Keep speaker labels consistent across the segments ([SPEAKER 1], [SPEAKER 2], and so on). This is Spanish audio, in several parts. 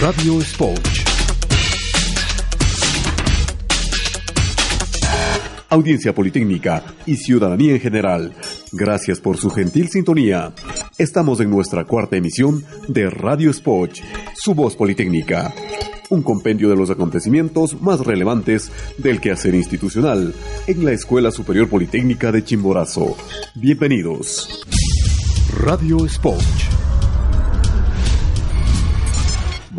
[SPEAKER 1] Radio Sport. Audiencia Politécnica y ciudadanía en general, gracias por su gentil sintonía. Estamos en nuestra cuarta emisión de Radio Sport, su voz politécnica. Un compendio de los acontecimientos más relevantes del quehacer institucional en la Escuela Superior Politécnica de Chimborazo. Bienvenidos. Radio Sport.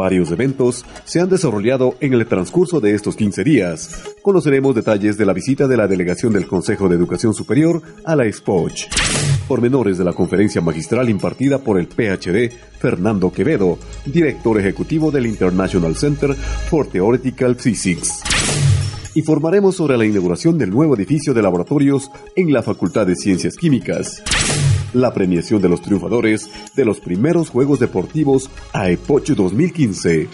[SPEAKER 1] Varios eventos se han desarrollado en el transcurso de estos 15 días. Conoceremos detalles de la visita de la delegación del Consejo de Educación Superior a la SPOCH. Pormenores de la conferencia magistral impartida por el PhD Fernando Quevedo, director ejecutivo del International Center for Theoretical Physics. Informaremos sobre la inauguración del nuevo edificio de laboratorios en la Facultad de Ciencias Químicas la premiación de los triunfadores de los primeros Juegos Deportivos AEPOCH 2015.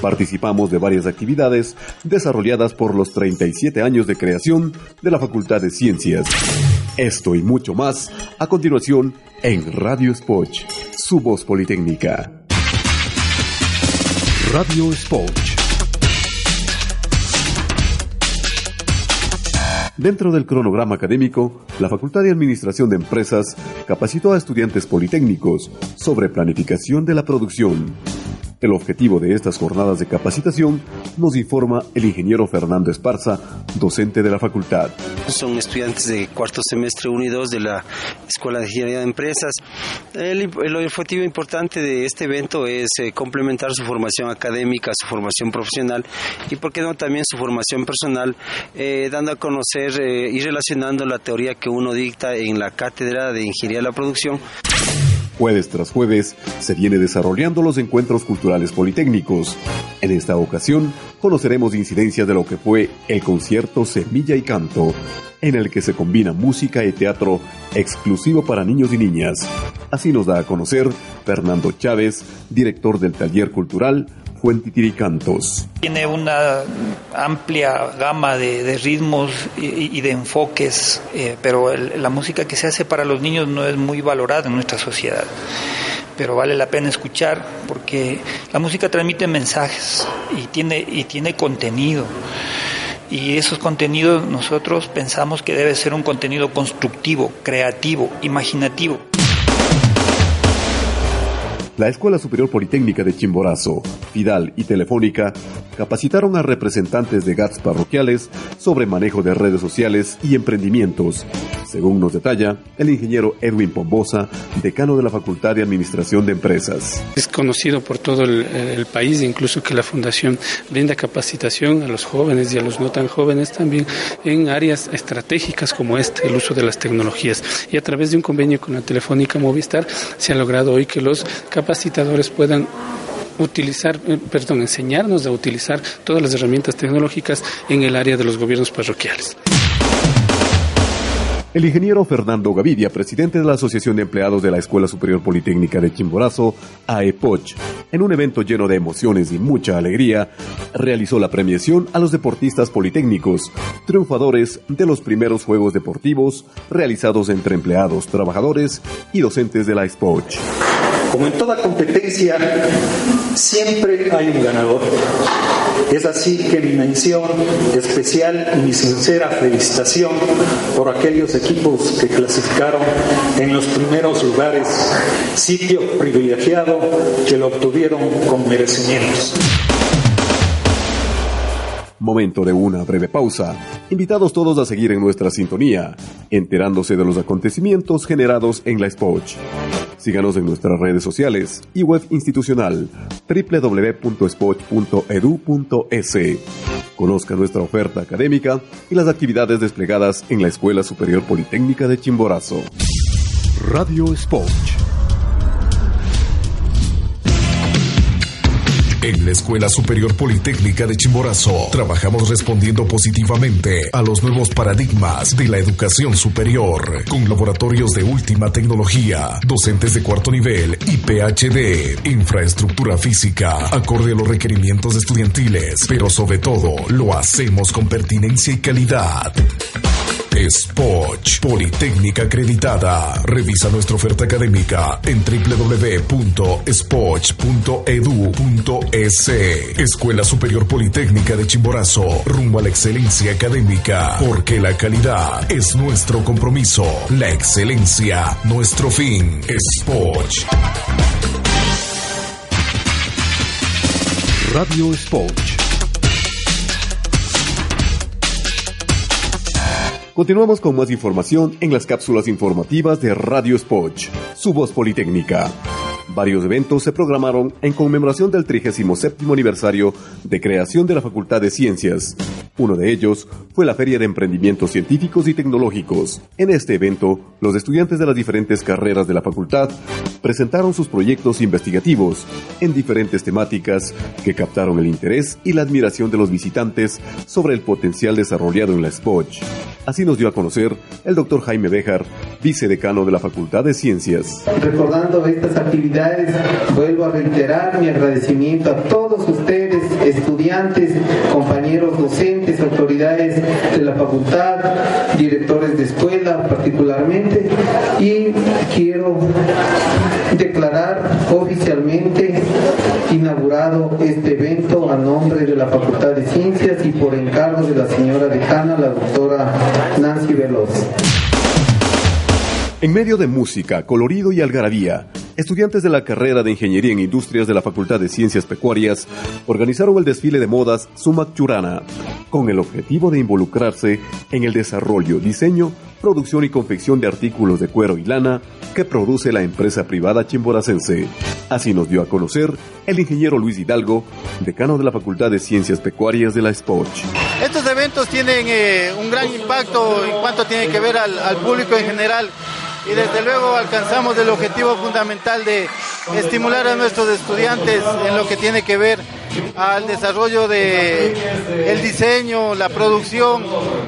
[SPEAKER 1] Participamos de varias actividades desarrolladas por los 37 años de creación de la Facultad de Ciencias. Esto y mucho más a continuación en Radio Spoch, su voz politécnica. Radio Spoch Dentro del cronograma académico, la Facultad de Administración de Empresas capacitó a estudiantes politécnicos sobre planificación de la producción, el objetivo de estas jornadas de capacitación nos informa el ingeniero Fernando Esparza, docente de la facultad.
[SPEAKER 2] Son estudiantes de cuarto semestre 1 y 2 de la Escuela de Ingeniería de Empresas. El, objetivo importante de este evento es eh, complementar su formación académica, su formación profesional y, por qué no, también su formación personal, eh, dando a conocer eh, y relacionando la teoría que uno dicta en la Cátedra de Ingeniería de la Producción
[SPEAKER 1] Jueves tras jueves se viene desarrollando los encuentros culturales politécnicos. En esta ocasión conoceremos incidencias de lo que fue el concierto Semilla y Canto, en el que se combina música y teatro exclusivo para niños y niñas. Así nos da a conocer Fernando Chávez, director del taller cultural Cantos.
[SPEAKER 3] Tiene una amplia gama de, ritmos y, de enfoques, eh, pero la música que se hace para los niños no es muy valorada en nuestra sociedad. Pero vale la pena escuchar porque la música transmite mensajes y tiene, y tiene contenido y esos contenidos nosotros pensamos que debe ser un contenido constructivo, creativo, imaginativo.
[SPEAKER 1] La Escuela Superior Politécnica de Chimborazo, Fidal y Telefónica capacitaron a representantes de GATS parroquiales sobre manejo de redes sociales y emprendimientos según nos detalla el ingeniero Edwin Pombosa, decano de la Facultad de Administración de Empresas.
[SPEAKER 4] Es conocido por todo el, país, incluso que la Fundación brinda capacitación a los jóvenes y a los no tan jóvenes también en áreas estratégicas como este, el uso de las tecnologías. Y a través de un convenio con la Telefónica Movistar se ha logrado hoy que los capacitadores puedan utilizar, eh, perdón, enseñarnos a utilizar todas las herramientas tecnológicas en el área de los gobiernos parroquiales.
[SPEAKER 1] El ingeniero Fernando Gavidia, presidente de la Asociación de Empleados de la Escuela Superior Politécnica de Chimborazo, AEPOCH, en un evento lleno de emociones y mucha alegría, realizó la premiación a los deportistas politécnicos, triunfadores de los primeros Juegos Deportivos realizados entre empleados, trabajadores y docentes de la SPOCH.
[SPEAKER 5] Como en toda competencia, siempre hay un ganador. Es así que mi mención especial y mi sincera felicitación por aquellos equipos que clasificaron en los primeros lugares, sitio privilegiado que lo obtuvieron con merecimientos.
[SPEAKER 1] Momento de una breve pausa. Invitados todos a seguir en nuestra sintonía, enterándose de los acontecimientos generados en la Spoch. Síganos en nuestras redes sociales y web institucional www.spot.edu.es. Conozca nuestra oferta académica y las actividades desplegadas en la Escuela Superior Politécnica de Chimborazo. Radio Spot.
[SPEAKER 6] En la Escuela Superior Politécnica de Chimborazo trabajamos respondiendo positivamente a los nuevos paradigmas de la educación superior, con laboratorios de última tecnología, docentes de cuarto nivel y PhD, infraestructura física, acorde a los requerimientos estudiantiles, pero sobre todo lo hacemos con pertinencia y calidad. Spoch, Politécnica acreditada. Revisa nuestra oferta académica en www.spoch.edu.es. Escuela Superior Politécnica de Chimborazo, rumbo a la excelencia académica, porque la calidad es nuestro compromiso, la excelencia, nuestro fin. Spoch.
[SPEAKER 1] Radio Spoch. Continuamos con más información en las cápsulas informativas de Radio Spoch, su voz politécnica. Varios eventos se programaron en conmemoración del 37 aniversario de creación de la Facultad de Ciencias. Uno de ellos fue la Feria de Emprendimientos Científicos y Tecnológicos. En este evento, los estudiantes de las diferentes carreras de la facultad presentaron sus proyectos investigativos en diferentes temáticas que captaron el interés y la admiración de los visitantes sobre el potencial desarrollado en la SPOCH. Así nos dio a conocer el doctor Jaime Bejar, vicedecano de la Facultad de Ciencias.
[SPEAKER 7] Recordando estas actividades, vuelvo a reiterar mi agradecimiento a todos ustedes, estudiantes, compañeros docentes, autoridades de la facultad, directores de escuela particularmente, y quiero declarar oficialmente inaugurado este evento a nombre de la Facultad de Ciencias y por encargo de la señora decana, la doctora Nancy Veloz.
[SPEAKER 1] En medio de música, colorido y algarabía, estudiantes de la carrera de Ingeniería en Industrias de la Facultad de Ciencias Pecuarias organizaron el desfile de modas Sumac Churana, con el objetivo de involucrarse en el desarrollo, diseño, producción y confección de artículos de cuero y lana que produce la empresa privada chimboracense. Así nos dio a conocer el ingeniero Luis Hidalgo, decano de la Facultad de Ciencias Pecuarias de la SPOCH.
[SPEAKER 8] Estos eventos tienen eh, un gran impacto en cuanto tiene que ver al, al público en general y desde luego alcanzamos el objetivo fundamental de estimular a nuestros estudiantes en lo que tiene que ver al desarrollo de el diseño, la producción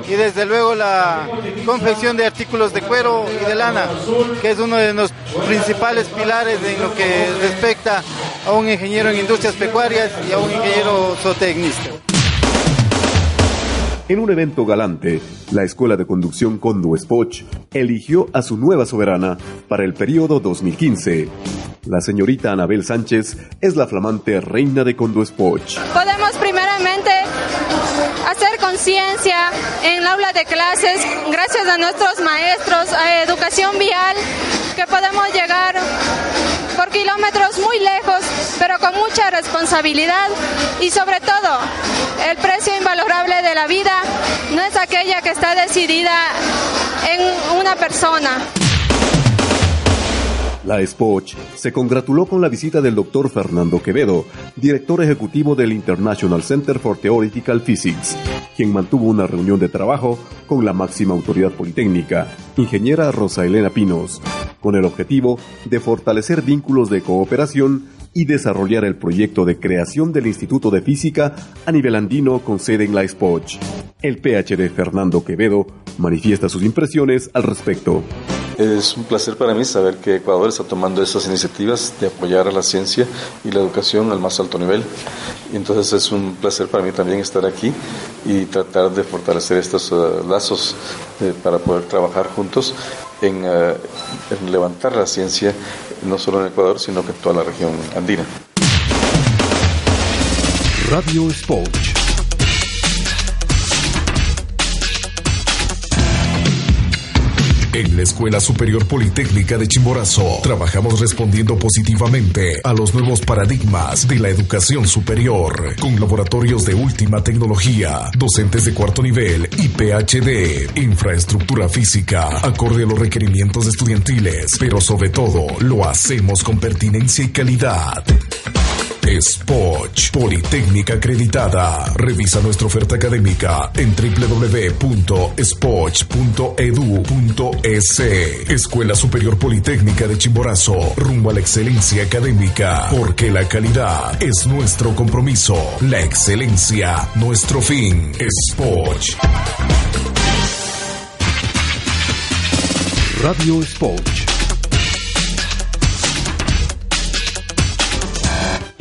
[SPEAKER 8] y desde luego la confección de artículos de cuero y de lana, que es uno de los principales pilares en lo que respecta a un ingeniero en industrias pecuarias y a un ingeniero zootecnista.
[SPEAKER 1] En un evento galante, la Escuela de Conducción Condo Spoch eligió a su nueva soberana para el periodo 2015. La señorita Anabel Sánchez es la flamante reina de Condo Spoch.
[SPEAKER 9] Hacer conciencia en aula de clases gracias a nuestros maestros, a educación vial, que podemos llegar por kilómetros muy lejos, pero con mucha responsabilidad y sobre todo el precio invalorable de la vida no es aquella que está decidida en una persona.
[SPEAKER 1] La SPOCH se congratuló con la visita del doctor Fernando Quevedo, director ejecutivo del International Center for Theoretical Physics, quien mantuvo una reunión de trabajo con la máxima autoridad politécnica, ingeniera Rosa Elena Pinos, con el objetivo de fortalecer vínculos de cooperación y desarrollar el proyecto de creación del Instituto de Física a nivel andino con sede en la SPOCH. El PhD Fernando Quevedo manifiesta sus impresiones al respecto.
[SPEAKER 10] Es un placer para mí saber que Ecuador está tomando esas iniciativas de apoyar a la ciencia y la educación al más alto nivel. Y entonces es un placer para mí también estar aquí y tratar de fortalecer estos uh, lazos eh, para poder trabajar juntos en, uh, en levantar la ciencia no solo en Ecuador, sino que en toda la región andina.
[SPEAKER 1] Radio Spoch.
[SPEAKER 6] En la Escuela Superior Politécnica de Chimborazo trabajamos respondiendo positivamente a los nuevos paradigmas de la educación superior, con laboratorios de última tecnología, docentes de cuarto nivel y PhD, infraestructura física, acorde a los requerimientos estudiantiles, pero sobre todo lo hacemos con pertinencia y calidad. Spoch, Politécnica acreditada. Revisa nuestra oferta académica en www.spoch.edu.es. Escuela Superior Politécnica de Chimborazo, rumbo a la excelencia académica, porque la calidad es nuestro compromiso, la excelencia, nuestro fin. Spoch.
[SPEAKER 1] Radio Spoch.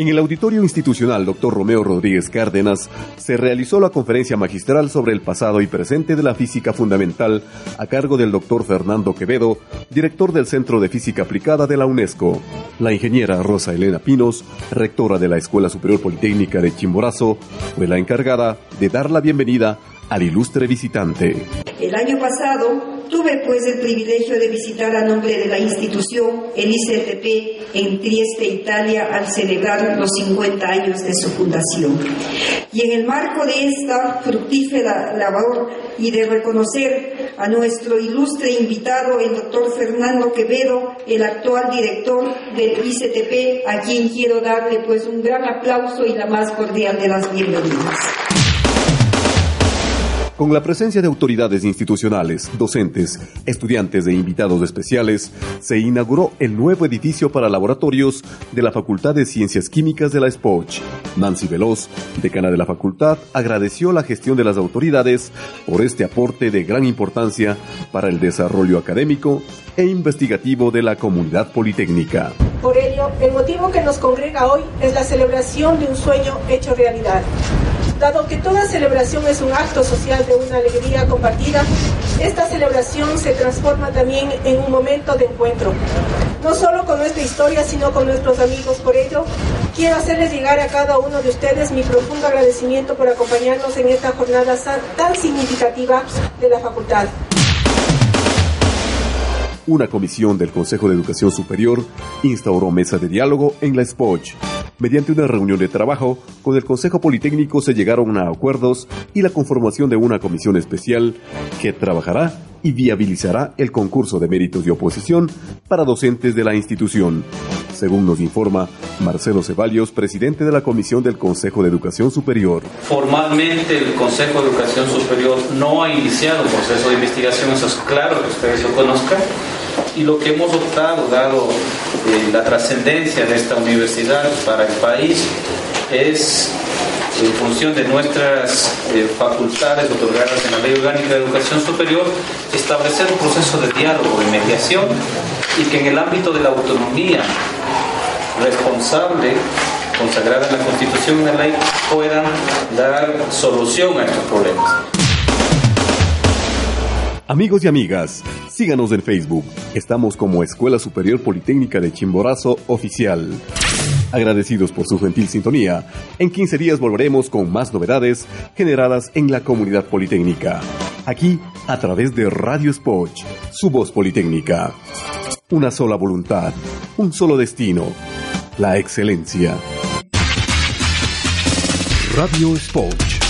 [SPEAKER 1] En el auditorio institucional Dr. Romeo Rodríguez Cárdenas se realizó la conferencia magistral sobre el pasado y presente de la física fundamental a cargo del Dr. Fernando Quevedo, director del Centro de Física Aplicada de la UNESCO. La ingeniera Rosa Elena Pinos, rectora de la Escuela Superior Politécnica de Chimborazo, fue la encargada de dar la bienvenida al ilustre visitante.
[SPEAKER 11] El año pasado Tuve pues el privilegio de visitar a nombre de la institución el ICTP en Trieste, Italia, al celebrar los 50 años de su fundación. Y en el marco de esta fructífera labor y de reconocer a nuestro ilustre invitado, el doctor Fernando Quevedo, el actual director del ICTP, a quien quiero darle pues un gran aplauso y la más cordial de las bienvenidas.
[SPEAKER 1] Con la presencia de autoridades institucionales, docentes, estudiantes e invitados especiales, se inauguró el nuevo edificio para laboratorios de la Facultad de Ciencias Químicas de la SPOCH. Nancy Veloz, decana de la facultad, agradeció la gestión de las autoridades por este aporte de gran importancia para el desarrollo académico e investigativo de la comunidad politécnica.
[SPEAKER 12] Por ello, el motivo que nos congrega hoy es la celebración de un sueño hecho realidad Dado que toda celebración es un acto social de una alegría compartida, esta celebración se transforma también en un momento de encuentro, no solo con nuestra historia, sino con nuestros amigos. Por ello, quiero hacerles llegar a cada uno de ustedes mi profundo agradecimiento por acompañarnos en esta jornada tan significativa de la facultad.
[SPEAKER 1] Una comisión del Consejo de Educación Superior instauró mesa de diálogo en la SPOCH Mediante una reunión de trabajo con el Consejo Politécnico se llegaron a acuerdos y la conformación de una comisión especial que trabajará y viabilizará el concurso de méritos de oposición para docentes de la institución. Según nos informa Marcelo Ceballos, presidente de la Comisión del Consejo de Educación Superior.
[SPEAKER 13] Formalmente el Consejo de Educación Superior no ha iniciado un proceso de investigación, eso es claro que ustedes lo conozcan y lo que hemos optado, dado la trascendencia de esta universidad para el país, es en función de nuestras eh, facultades otorgadas en la Ley Orgánica de Educación Superior, establecer un proceso de diálogo y mediación y que en el ámbito de la autonomía responsable consagrada en la Constitución y en la ley puedan dar solución a estos problemas.
[SPEAKER 1] Amigos y amigas, síganos en Facebook. Estamos como Escuela Superior Politécnica de Chimborazo Oficial. Agradecidos por su gentil sintonía, en 15 días volveremos con más novedades generadas en la comunidad politécnica. Aquí, a través de Radio Spoch, su voz politécnica. Una sola voluntad, un solo destino, la excelencia. Radio Spoch